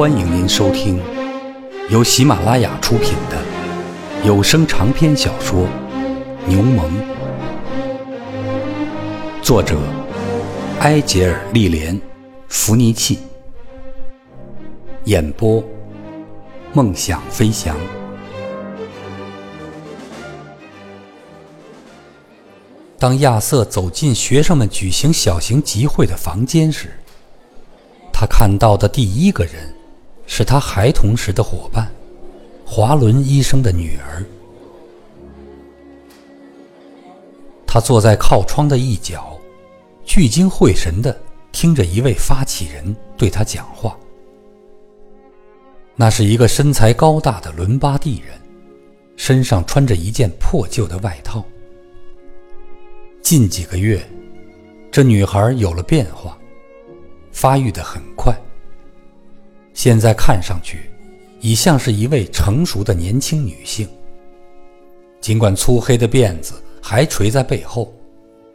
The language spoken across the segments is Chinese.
欢迎您收听由喜马拉雅出品的有声长篇小说《牛虻》，作者埃杰尔·利莲·弗尼契，演播梦想飞翔。当亚瑟走进学生们举行小型集会的房间时，他看到的第一个人是他孩童时的伙伴，华伦医生的女儿。他坐在靠窗的一角，聚精会神地听着一位发起人对他讲话。那是一个身材高大的伦巴第人，身上穿着一件破旧的外套。近几个月，这女孩有了变化，发育得很快。现在看上去，已像是一位成熟的年轻女性。尽管粗黑的辫子还垂在背后，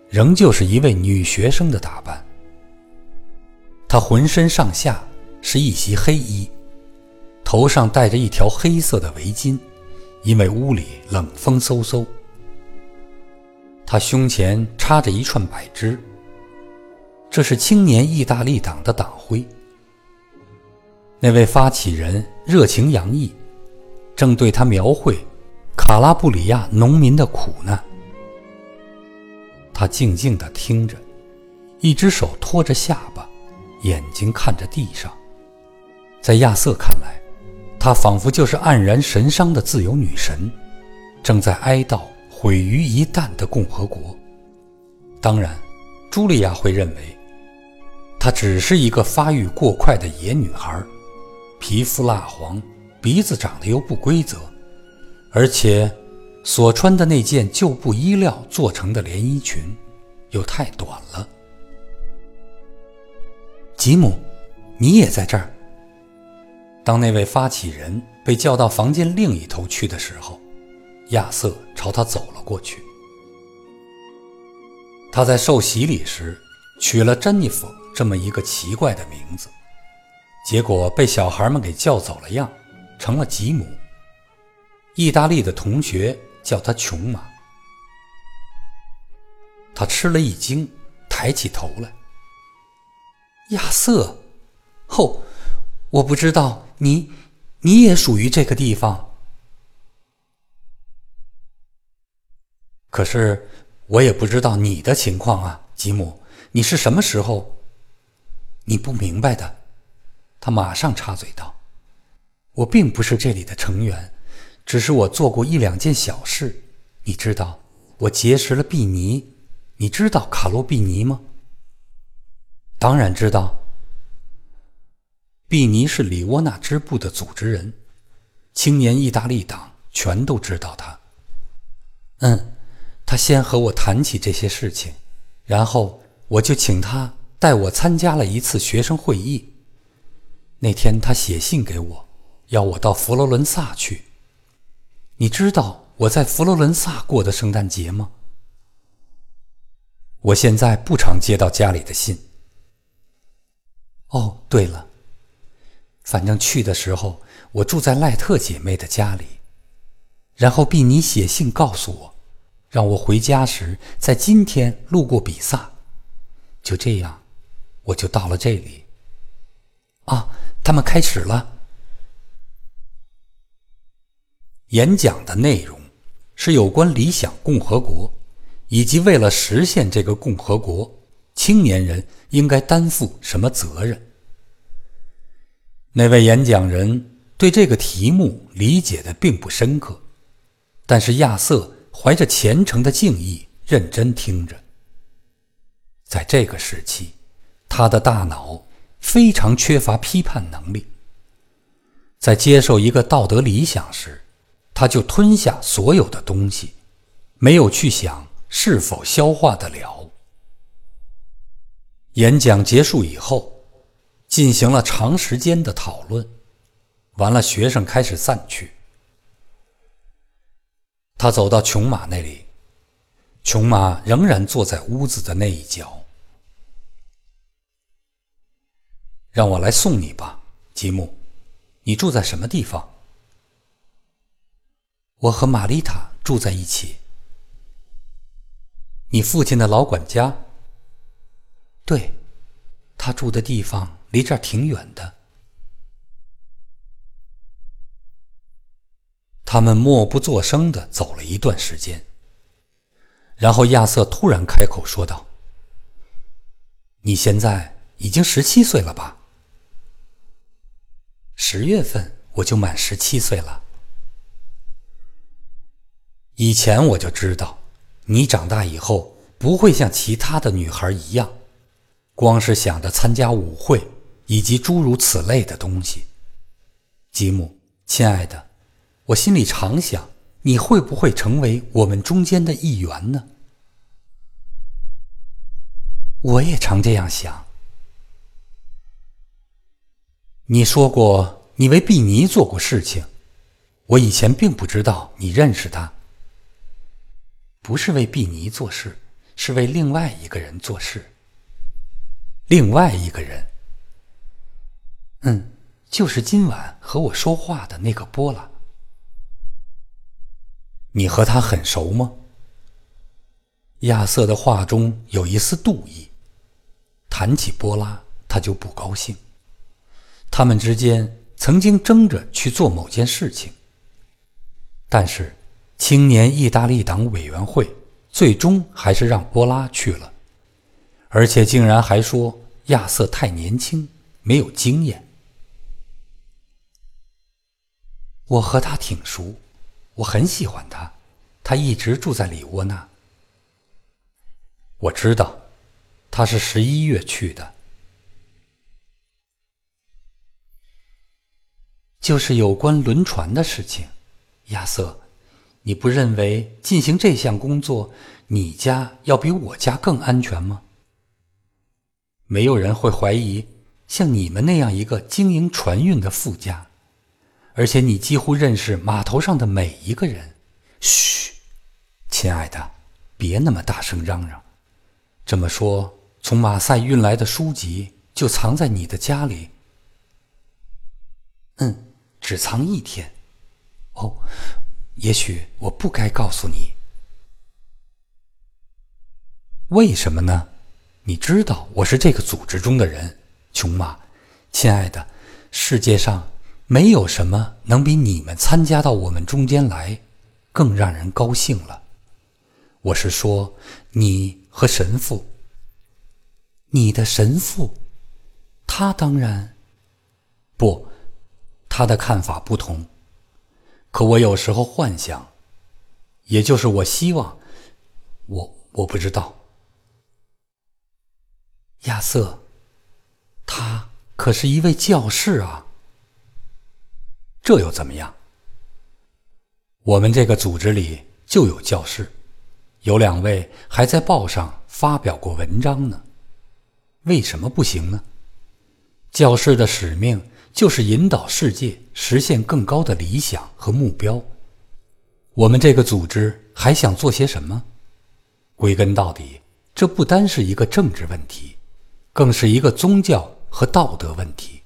仍旧是一位女学生的打扮。她浑身上下是一袭黑衣，头上戴着一条黑色的围巾，因为屋里冷风嗖嗖。他胸前插着一串柏枝，这是青年意大利党的党徽。那位发起人热情洋溢，正对他描绘卡拉布里亚农民的苦难。他静静地听着，一只手托着下巴，眼睛看着地上。在亚瑟看来，她仿佛就是黯然神伤的自由女神，正在哀悼。毁于一旦的共和国。当然，茱莉亚会认为，她只是一个发育过快的野女孩，皮肤蜡黄，鼻子长得又不规则，而且所穿的那件旧布衣料做成的连衣裙又太短了。吉姆，你也在这儿。当那位发起人被叫到房间另一头去的时候。亚瑟朝他走了过去。他在受洗礼时取了珍妮弗这么一个奇怪的名字，结果被小孩们给叫走了样，成了吉姆。意大利的同学叫他琼马。他吃了一惊，抬起头来。亚瑟，哦，我不知道你，你也属于这个地方。可是，我也不知道你的情况啊，吉姆，你是什么时候？你不明白的。他马上插嘴道：“我并不是这里的成员，只是我做过一两件小事。你知道，我结识了毕尼。你知道卡洛毕尼吗？当然知道。毕尼是里沃纳支部的组织人，青年意大利党全都知道他。嗯。”他先和我谈起这些事情，然后我就请他带我参加了一次学生会议。那天他写信给我，要我到佛罗伦萨去。你知道我在佛罗伦萨过的圣诞节吗？我现在不常接到家里的信。哦，对了，反正去的时候我住在赖特姐妹的家里，然后毕尼写信告诉我。让我回家时，在今天路过比萨，就这样，我就到了这里。啊，他们开始了。演讲的内容是有关理想共和国，以及为了实现这个共和国，青年人应该担负什么责任。那位演讲人对这个题目理解的并不深刻，但是亚瑟。怀着虔诚的敬意，认真听着。在这个时期，他的大脑非常缺乏批判能力。在接受一个道德理想时，他就吞下所有的东西，没有去想是否消化得了。演讲结束以后，进行了长时间的讨论，完了，学生开始散去。他走到琼玛那里，琼玛仍然坐在屋子的那一角。让我来送你吧，吉姆。你住在什么地方？我和玛丽塔住在一起。你父亲的老管家？对，他住的地方离这儿挺远的。他们默不作声的走了一段时间，然后亚瑟突然开口说道：“你现在已经十七岁了吧？十月份我就满十七岁了。以前我就知道，你长大以后不会像其他的女孩一样，光是想着参加舞会以及诸如此类的东西。吉姆，亲爱的。”我心里常想，你会不会成为我们中间的一员呢？我也常这样想。你说过你为毕尼做过事情，我以前并不知道你认识他。不是为毕尼做事，是为另外一个人做事。另外一个人，嗯，就是今晚和我说话的那个波拉。你和他很熟吗？亚瑟的话中有一丝妒意。谈起波拉，他就不高兴。他们之间曾经争着去做某件事情，但是青年意大利党委员会最终还是让波拉去了，而且竟然还说亚瑟太年轻，没有经验。我和他挺熟。我很喜欢他，他一直住在里窝那。我知道，他是十一月去的，就是有关轮船的事情。亚瑟，你不认为进行这项工作，你家要比我家更安全吗？没有人会怀疑像你们那样一个经营船运的富家。而且你几乎认识码头上的每一个人。嘘，亲爱的，别那么大声嚷嚷。这么说，从马赛运来的书籍就藏在你的家里？只藏一天。哦，也许我不该告诉你。为什么呢？你知道我是这个组织中的人，琼玛，亲爱的，世界上。没有什么能比你们参加到我们中间来，更让人高兴了。我是说，你和神父。你的神父，他当然不，他的看法不同。可我有时候幻想，也就是我希望，我我不知道。亚瑟，他可是一位教士啊。这又怎么样？我们这个组织里就有教士，有两位还在报上发表过文章呢。为什么不行呢？教士的使命就是引导世界实现更高的理想和目标。我们这个组织还想做些什么？归根到底，这不单是一个政治问题，更是一个宗教和道德问题。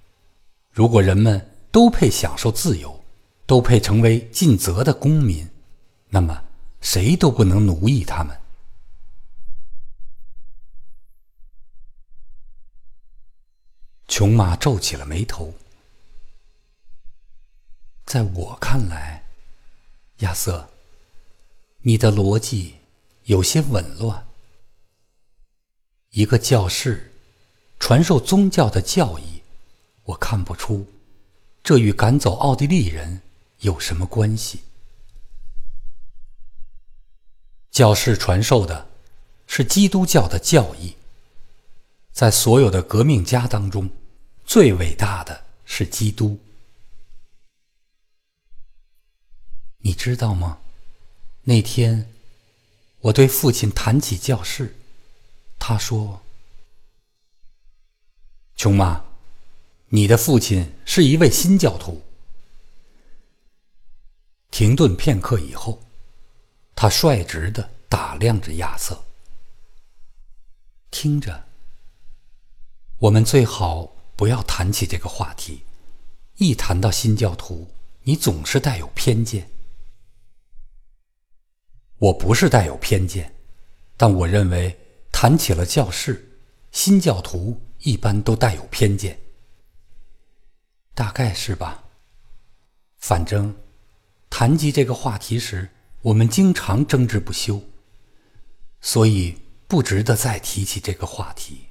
如果人们……都配享受自由，都配成为尽责的公民，那么谁都不能奴役他们。琼玛皱起了眉头。在我看来，亚瑟，你的逻辑有些紊乱。一个教士传授宗教的教义，我看不出。这与赶走奥地利人有什么关系？教士传授的是基督教的教义。在所有的革命家当中，最伟大的是基督。你知道吗？那天我对父亲谈起教士，他说：“琼妈。”你的父亲是一位新教徒。停顿片刻以后，他率直的打量着亚瑟，听着。我们最好不要谈起这个话题，一谈到新教徒，你总是带有偏见。我不是带有偏见，但我认为谈起了教士，新教徒一般都带有偏见。大概是吧。反正，谈及这个话题时，我们经常争执不休，所以不值得再提起这个话题。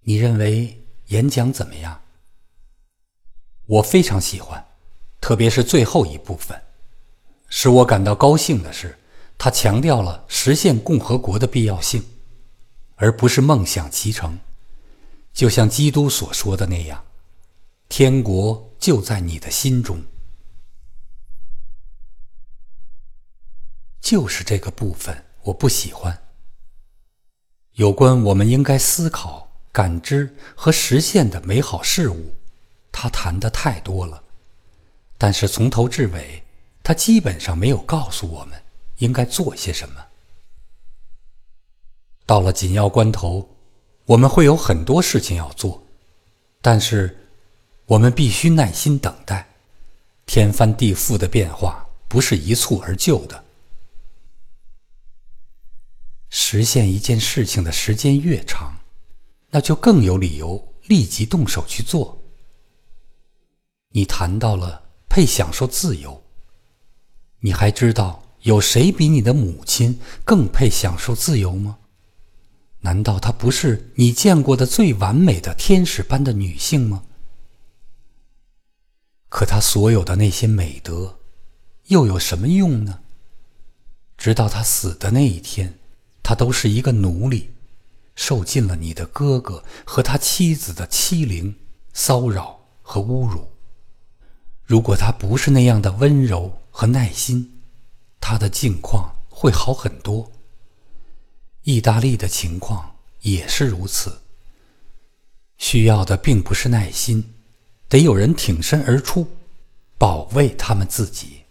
你认为演讲怎么样？我非常喜欢，特别是最后一部分。使我感到高兴的是，他强调了实现共和国的必要性，而不是梦想其成。就像基督所说的那样，天国就在你的心中。就是这个部分我不喜欢。有关我们应该思考、感知和实现的美好事物，他谈的太多了，但是从头至尾。他基本上没有告诉我们应该做些什么。到了紧要关头，我们会有很多事情要做，但是我们必须耐心等待。天翻地覆的变化不是一蹴而就的。实现一件事情的时间越长，那就更有理由立即动手去做。你谈到了配享受自由。你还知道有谁比你的母亲更配享受自由吗？难道她不是你见过的最完美的天使般的女性吗？可她所有的那些美德，又有什么用呢？直到她死的那一天，她都是一个奴隶，受尽了你的哥哥和他妻子的欺凌、骚扰和侮辱。如果她不是那样的温柔，和耐心，他的境况会好很多。意大利的情况也是如此。需要的并不是耐心，得有人挺身而出，保卫他们自己。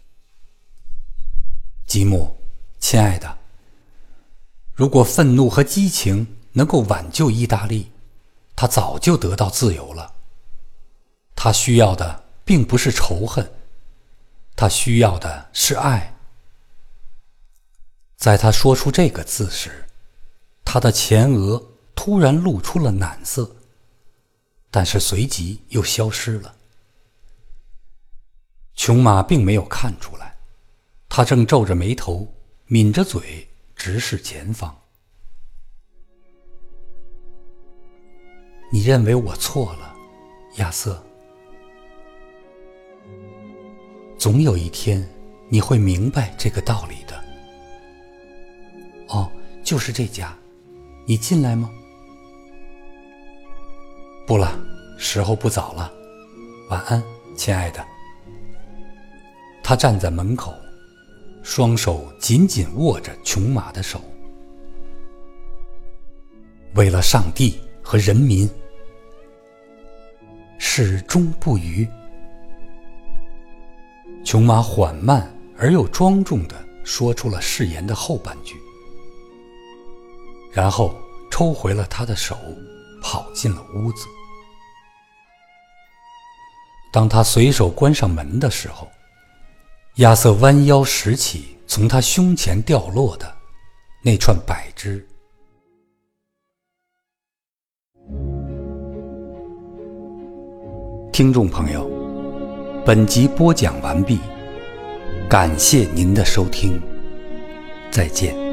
吉姆，亲爱的，如果愤怒和激情能够挽救意大利，他早就得到自由了。他需要的并不是仇恨。他需要的是爱。在他说出这个字时，他的前额突然露出了暖色，但是随即又消失了。琼玛并没有看出来，他正皱着眉头，抿着嘴，直视前方。你认为我错了，亚瑟？总有一天，你会明白这个道理的。哦，就是这家，你进来吗？不了，时候不早了。晚安，亲爱的。他站在门口，双手紧紧握着琼玛的手。为了上帝和人民，始终不渝。琼玛缓慢而又庄重地说出了誓言的后半句，然后抽回了他的手，跑进了屋子。当他随手关上门的时候，亚瑟弯腰拾起从他胸前掉落的那串柏枝。听众朋友。本集播讲完毕，感谢您的收听，再见。